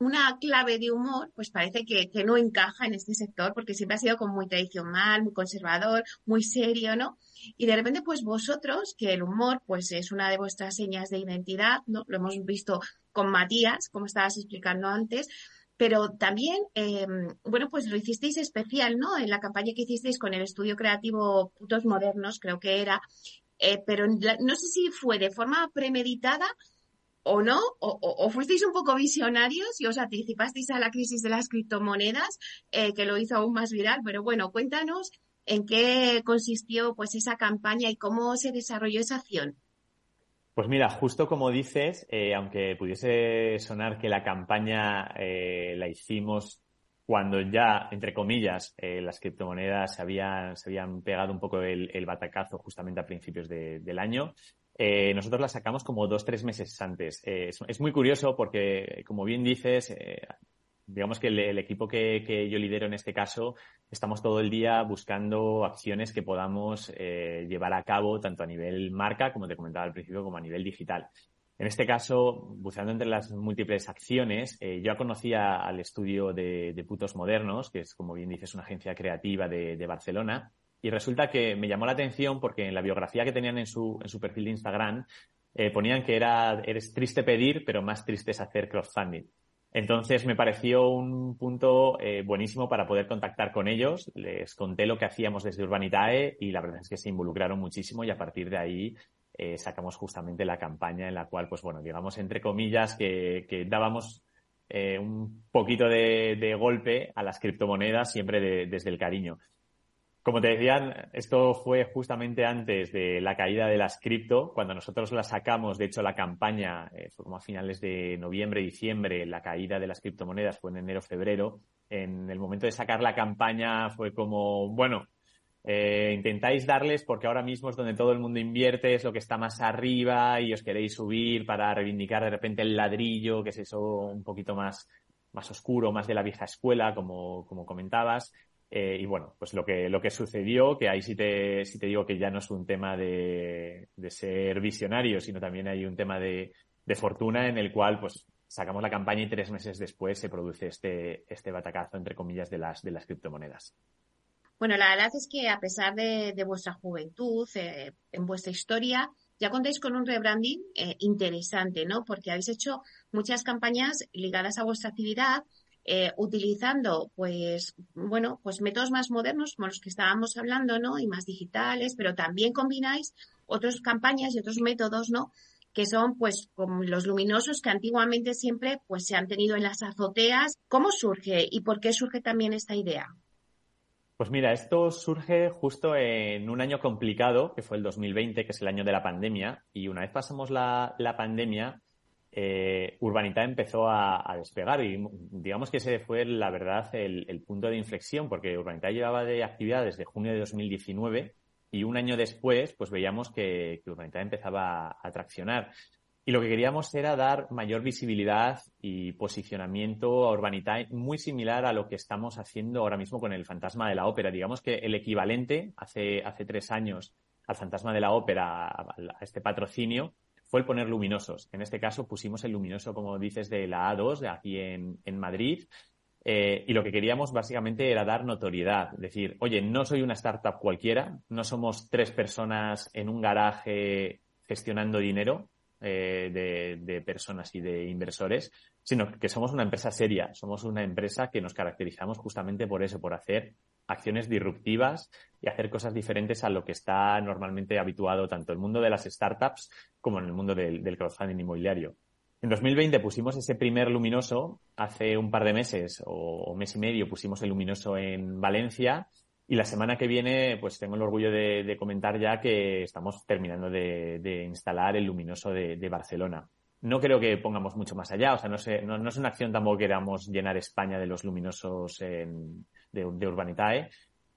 una clave de humor, pues parece que, que, no encaja en este sector porque siempre ha sido como muy tradicional, muy conservador, muy serio, ¿no? Y de repente, pues vosotros, que el humor, pues es una de vuestras señas de identidad, ¿no? Lo hemos visto con Matías, como estabas explicando antes, pero también, eh, bueno, pues lo hicisteis especial, ¿no? En la campaña que hicisteis con el estudio creativo Putos Modernos, creo que era, eh, pero no sé si fue de forma premeditada o no, o, fuisteis un poco visionarios y os anticipasteis a la crisis de las criptomonedas, eh, que lo hizo aún más viral, pero bueno, cuéntanos en qué consistió pues esa campaña y cómo se desarrolló esa acción. Pues mira, justo como dices, eh, aunque pudiese sonar que la campaña eh, la hicimos cuando ya, entre comillas, eh, las criptomonedas se habían, se habían pegado un poco el, batacazo justamente a principios del año, nosotros la sacamos como dos, tres meses antes. Es, muy curioso porque, como bien dices, digamos que el, equipo que, yo lidero en este caso, estamos todo el día buscando acciones que podamos eh, llevar a cabo tanto a nivel marca, como te comentaba al principio, como a nivel digital. En este caso, buceando entre las múltiples acciones, eh, yo conocía al estudio de, Putos Modernos, que es, como bien dices, una agencia creativa de, Barcelona, y resulta que me llamó la atención porque en la biografía que tenían en su, perfil de Instagram, eh, ponían que era, eres triste pedir, pero más triste es hacer crowdfunding. Entonces me pareció un punto eh, buenísimo para poder contactar con ellos. Les conté lo que hacíamos desde Urbanitae y la verdad es que se involucraron muchísimo y a partir de ahí eh, sacamos justamente la campaña en la cual, pues bueno, digamos entre comillas que, dábamos eh, un poquito de, golpe a las criptomonedas siempre desde el cariño. Como te decían, esto fue justamente antes de la caída de las cripto, cuando nosotros la sacamos, de hecho la campaña eh, fue como a finales de noviembre, diciembre, la caída de las criptomonedas fue en enero, febrero. En el momento de sacar la campaña fue como, bueno, eh, intentáis darles porque ahora mismo es donde todo el mundo invierte, es lo que está más arriba y os queréis subir para reivindicar de repente el ladrillo, que es eso un poquito más, más oscuro, más de la vieja escuela, como, como comentabas. Eh, y bueno, pues lo que, lo que sucedió, que ahí sí te, sí te digo que ya no es un tema de, de ser visionario, sino también hay un tema de, de, fortuna en el cual pues sacamos la campaña y tres meses después se produce este, este batacazo, entre comillas, de las, de las criptomonedas. Bueno, la verdad es que a pesar de, de vuestra juventud, eh, en vuestra historia, ya contáis con un rebranding eh, interesante, ¿no? Porque habéis hecho muchas campañas ligadas a vuestra actividad eh, utilizando, pues, bueno, pues métodos más modernos como los que estábamos hablando, ¿no? Y más digitales, pero también combináis otras campañas y otros métodos, ¿no? que son pues como los luminosos que antiguamente siempre pues se han tenido en las azoteas. ¿Cómo surge y por qué surge también esta idea? Pues mira, esto surge justo en un año complicado, que fue el 2020, que es el año de la pandemia, y una vez pasamos la, pandemia, eh, Urbanita empezó a, despegar y digamos que ese fue, la verdad, el, punto de inflexión, porque Urbanita llevaba de actividad desde junio de 2019 y un año después, pues veíamos que, que Urbanita empezaba a traccionar. Y lo que queríamos era dar mayor visibilidad y posicionamiento a Urbanitae, muy similar a lo que estamos haciendo ahora mismo con el Fantasma de la Ópera. Digamos que el equivalente hace, hace tres años al Fantasma de la Ópera, a, este patrocinio, fue el poner luminosos. En este caso pusimos el luminoso, como dices, de la A2, de aquí en, Madrid. Eh, y lo que queríamos básicamente era dar notoriedad. Decir, oye, no soy una startup cualquiera, no somos tres personas en un garaje gestionando dinero, eh, de, personas y de inversores, sino que somos una empresa seria, somos una empresa que nos caracterizamos justamente por eso, por hacer acciones disruptivas y hacer cosas diferentes a lo que está normalmente habituado tanto el mundo de las startups como en el mundo del, crowdfunding inmobiliario. En 2020 pusimos ese primer luminoso, hace un par de meses o mes y medio pusimos el luminoso en Valencia y la semana que viene, pues tengo el orgullo de, comentar ya que estamos terminando de, instalar el luminoso de, Barcelona. No creo que pongamos mucho más allá, o sea, no, sé, no, es una acción tampoco que queramos llenar España de los luminosos de, Urbanitae,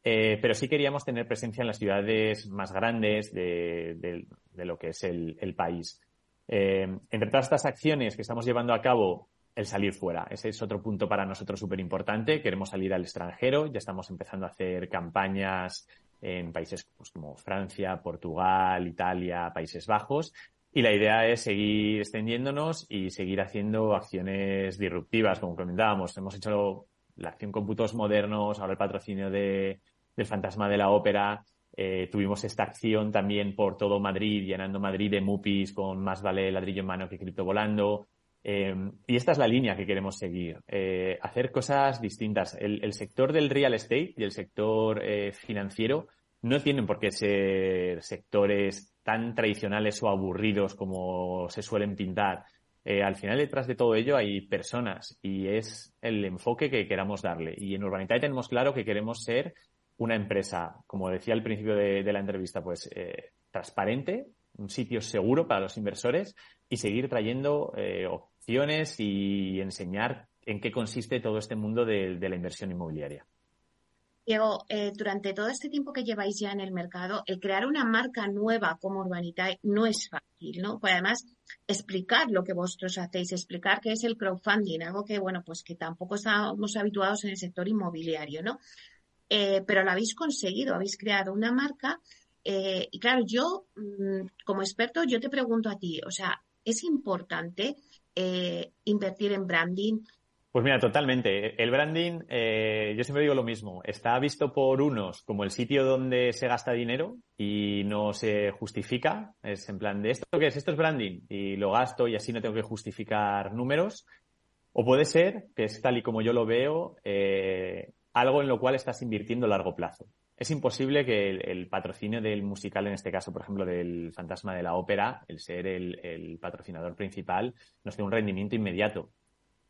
eh, pero sí queríamos tener presencia en las ciudades más grandes de, lo que es el, país. Eh, entre todas estas acciones que estamos llevando a cabo, el salir fuera. Ese es otro punto para nosotros súper importante. Queremos salir al extranjero. Ya estamos empezando a hacer campañas en países pues, como Francia, Portugal, Italia, Países Bajos. Y la idea es seguir extendiéndonos y seguir haciendo acciones disruptivas, como comentábamos. Hemos hecho la acción con putos modernos, ahora el patrocinio de, del fantasma de la ópera. Eh, tuvimos esta acción también por todo Madrid, llenando Madrid de mupis con más vale ladrillo en mano que cripto volando. Eh, y esta es la línea que queremos seguir, eh, hacer cosas distintas. El, sector del real estate y el sector eh, financiero no tienen por qué ser sectores tan tradicionales o aburridos como se suelen pintar. Al final, detrás de todo ello hay personas y es el enfoque que queramos darle. Y en Urbanitae tenemos claro que queremos ser una empresa, como decía al principio de, la entrevista, pues transparente, un sitio seguro para los inversores y seguir trayendo y enseñar en qué consiste todo este mundo de, la inversión inmobiliaria. Diego, eh, durante todo este tiempo que lleváis ya en el mercado, el crear una marca nueva como Urbanitae no es fácil, ¿no? Pues además, explicar lo que vosotros hacéis, explicar qué es el crowdfunding, algo que, bueno, pues que tampoco estamos habituados en el sector inmobiliario, ¿no? Eh, pero lo habéis conseguido, habéis creado una marca. Eh, y claro, yo, mm, como experto, yo te pregunto a ti, o sea, ¿es importante eh, invertir en branding? Pues mira, totalmente. El branding, eh, yo siempre digo lo mismo, está visto por unos como el sitio donde se gasta dinero y no se justifica. Es en plan de esto que es, esto es branding y lo gasto y así no tengo que justificar números. O puede ser, que es tal y como yo lo veo, eh, algo en lo cual estás invirtiendo a largo plazo es imposible que el, patrocinio del musical, en este caso, por ejemplo, del Fantasma de la Ópera, el ser el, patrocinador principal, nos dé un rendimiento inmediato.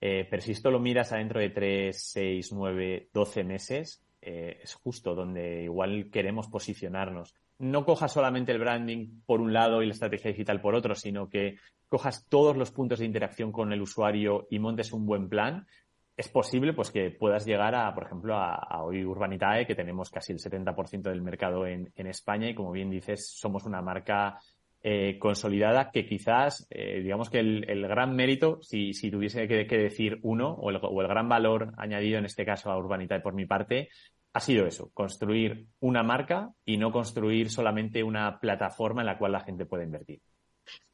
Eh, pero si esto lo miras adentro de 3, 6, 9, 12 meses, eh, es justo donde igual queremos posicionarnos. No cojas solamente el branding por un lado y la estrategia digital por otro, sino que cojas todos los puntos de interacción con el usuario y montes un buen plan es posible pues que puedas llegar a, por ejemplo, a, hoy Urbanitae, que tenemos casi el 70% del mercado en, España y como bien dices, somos una marca eh, consolidada que quizás, eh, digamos que el, gran mérito, si, tuviese que, decir uno, o el, o el, gran valor añadido en este caso a Urbanitae por mi parte, ha sido eso, construir una marca y no construir solamente una plataforma en la cual la gente puede invertir.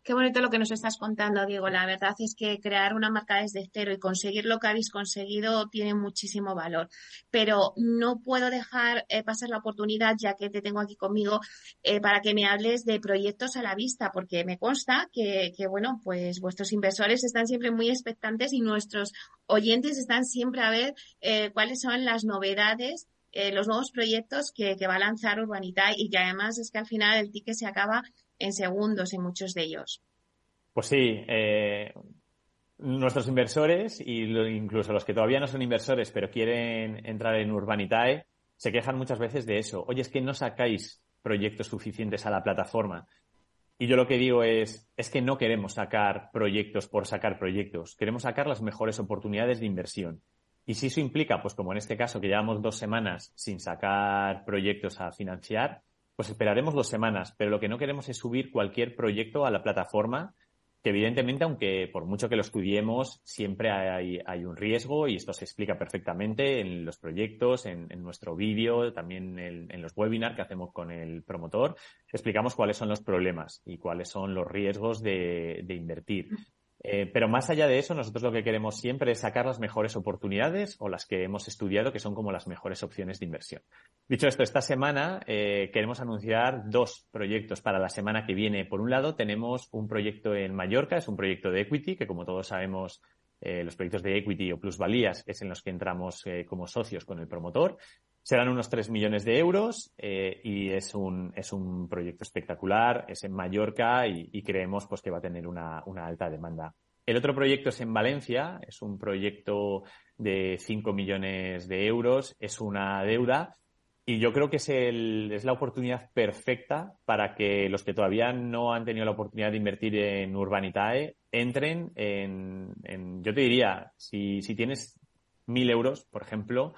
Qué bonito lo que nos estás contando, Diego. La verdad es que crear una marca desde cero y conseguir lo que habéis conseguido tiene muchísimo valor. Pero no puedo dejar eh, pasar la oportunidad, ya que te tengo aquí conmigo, eh, para que me hables de proyectos a la vista, porque me consta que, bueno, pues vuestros inversores están siempre muy expectantes y nuestros oyentes están siempre a ver eh, cuáles son las novedades los nuevos proyectos que, va a lanzar Urbanita y que además es que al final el ticket se acaba en segundos en muchos de ellos. Pues sí, eh, nuestros inversores y incluso los que todavía no son inversores pero quieren entrar en Urbanitae se quejan muchas veces de eso. Oye, es que no sacáis proyectos suficientes a la plataforma. Y yo lo que digo es, es que no queremos sacar proyectos por sacar proyectos, queremos sacar las mejores oportunidades de inversión. Y si eso implica, pues como en este caso, que llevamos dos semanas sin sacar proyectos a financiar, pues esperaremos dos semanas, pero lo que no queremos es subir cualquier proyecto a la plataforma que evidentemente, aunque por mucho que lo estudiemos, siempre hay, un riesgo y esto se explica perfectamente en los proyectos, en, nuestro vídeo, también en, los webinars que hacemos con el promotor. Explicamos cuáles son los problemas y cuáles son los riesgos de invertir. Eh, pero más allá de eso, nosotros lo que queremos siempre es sacar las mejores oportunidades o las que hemos estudiado que son como las mejores opciones de inversión. Dicho esto, esta semana eh, queremos anunciar dos proyectos para la semana que viene. Por un lado, tenemos un proyecto en Mallorca, es un proyecto de equity, que como todos sabemos, eh, los proyectos de equity o plusvalías es en los que entramos como socios con el promotor. Serán unos 3 millones de euros y es un, es un proyecto espectacular, es en Mallorca y, creemos pues, que va a tener una, una alta demanda. El otro proyecto es en Valencia, es un proyecto de 5 millones de euros, es una deuda y yo creo que es, el, es la oportunidad perfecta para que los que todavía no han tenido la oportunidad de invertir en Urbanitae entren en, en yo te diría, si, si tienes mil euros, por ejemplo,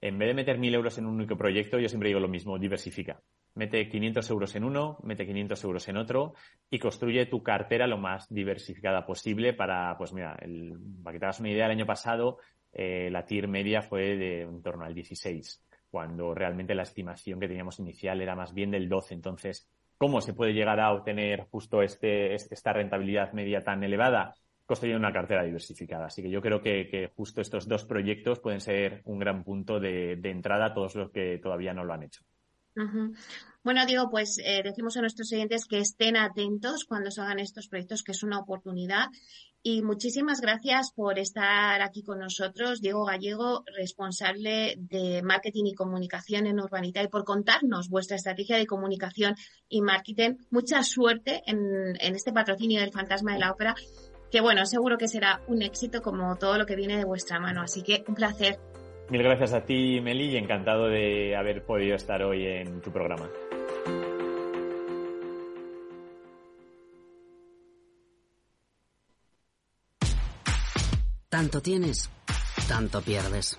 en vez de meter mil euros en un único proyecto, yo siempre digo lo mismo, diversifica mete 500 euros en uno, mete 500 euros en otro y construye tu cartera lo más diversificada posible para, pues mira, el, para que te hagas una idea, el año pasado eh, la TIR media fue de en torno al 16, cuando realmente la estimación que teníamos inicial era más bien del 12. Entonces, ¿cómo se puede llegar a obtener justo este, este esta rentabilidad media tan elevada? Construyendo una cartera diversificada. Así que yo creo que, justo estos dos proyectos pueden ser un gran punto de entrada a todos los que todavía no lo han hecho. Bueno, Diego, pues eh, decimos a nuestros oyentes que estén atentos cuando se hagan estos proyectos, que es una oportunidad. Y muchísimas gracias por estar aquí con nosotros, Diego Gallego, responsable de marketing y comunicación en Urbanita, y por contarnos vuestra estrategia de comunicación y marketing. Mucha suerte en este patrocinio del Fantasma de la Ópera, que bueno, seguro que será un éxito como todo lo que viene de vuestra mano. Así que un placer Mil gracias a ti, Meli, y encantado de haber podido estar hoy en tu programa. Tanto tienes, tanto pierdes.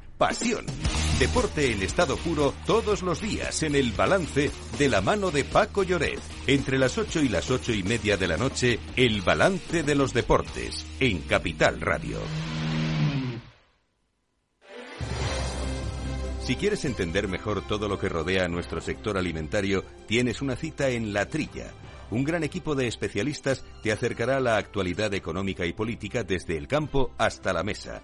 pasión. Deporte en estado puro todos los días en el balance de la mano de Paco Lloret. Entre las 8 y las ocho y media de la noche, el balance de los deportes en Capital Radio. Si quieres entender mejor todo lo que rodea nuestro sector alimentario, tienes una cita en La Trilla. Un gran equipo de especialistas te acercará a la actualidad económica y política desde el campo hasta la mesa.